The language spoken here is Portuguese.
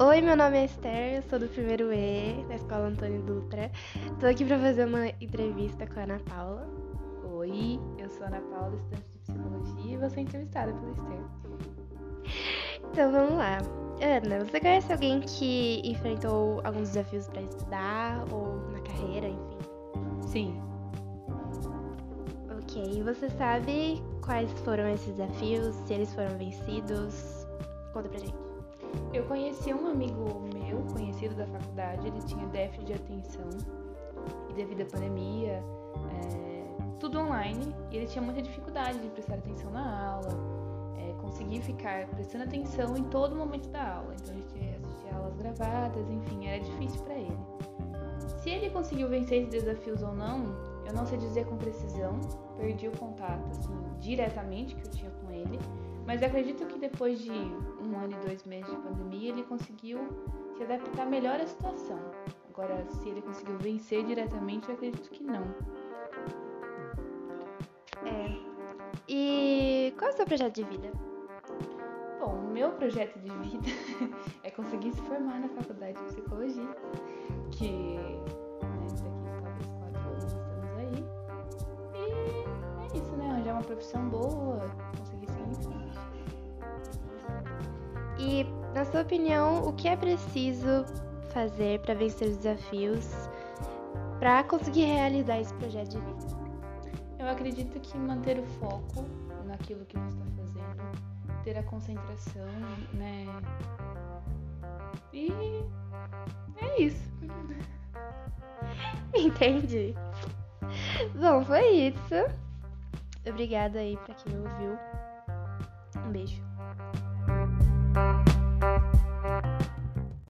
Oi, meu nome é Esther, eu sou do primeiro E, da Escola Antônio Dutra. Tô aqui pra fazer uma entrevista com a Ana Paula. Oi, eu sou a Ana Paula, estudante de psicologia, e vou ser entrevistada pela Esther. Então vamos lá. Ana, você conhece alguém que enfrentou alguns desafios pra estudar ou na carreira, enfim? Sim, Ok, e você sabe quais foram esses desafios, se eles foram vencidos? Conta pra gente. Eu conheci um amigo meu, conhecido da faculdade, ele tinha déficit de atenção e devido à pandemia, é, tudo online, e ele tinha muita dificuldade de prestar atenção na aula, é, conseguir ficar prestando atenção em todo momento da aula. Então a gente assistia aulas gravadas, enfim, era difícil para ele. Se ele conseguiu vencer esses desafios ou não, eu não sei dizer com precisão, perdi o contato assim, diretamente que eu tinha com ele, mas acredito que depois de um ano e dois meses de pandemia ele conseguiu se adaptar melhor à situação. Agora, se ele conseguiu vencer diretamente, eu acredito que não. É. E qual é o seu projeto de vida? Bom, o meu projeto de vida é conseguir se formar na faculdade de psicologia, que né, daqui talvez quatro anos estamos aí. E é isso, né? Arranjar uma profissão boa, E, na sua opinião, o que é preciso fazer para vencer os desafios para conseguir realizar esse projeto de vida? Eu acredito que manter o foco naquilo que você está fazendo, ter a concentração, né? E é isso. Entendi. Bom, foi isso. Obrigada aí pra quem ouviu. Um beijo.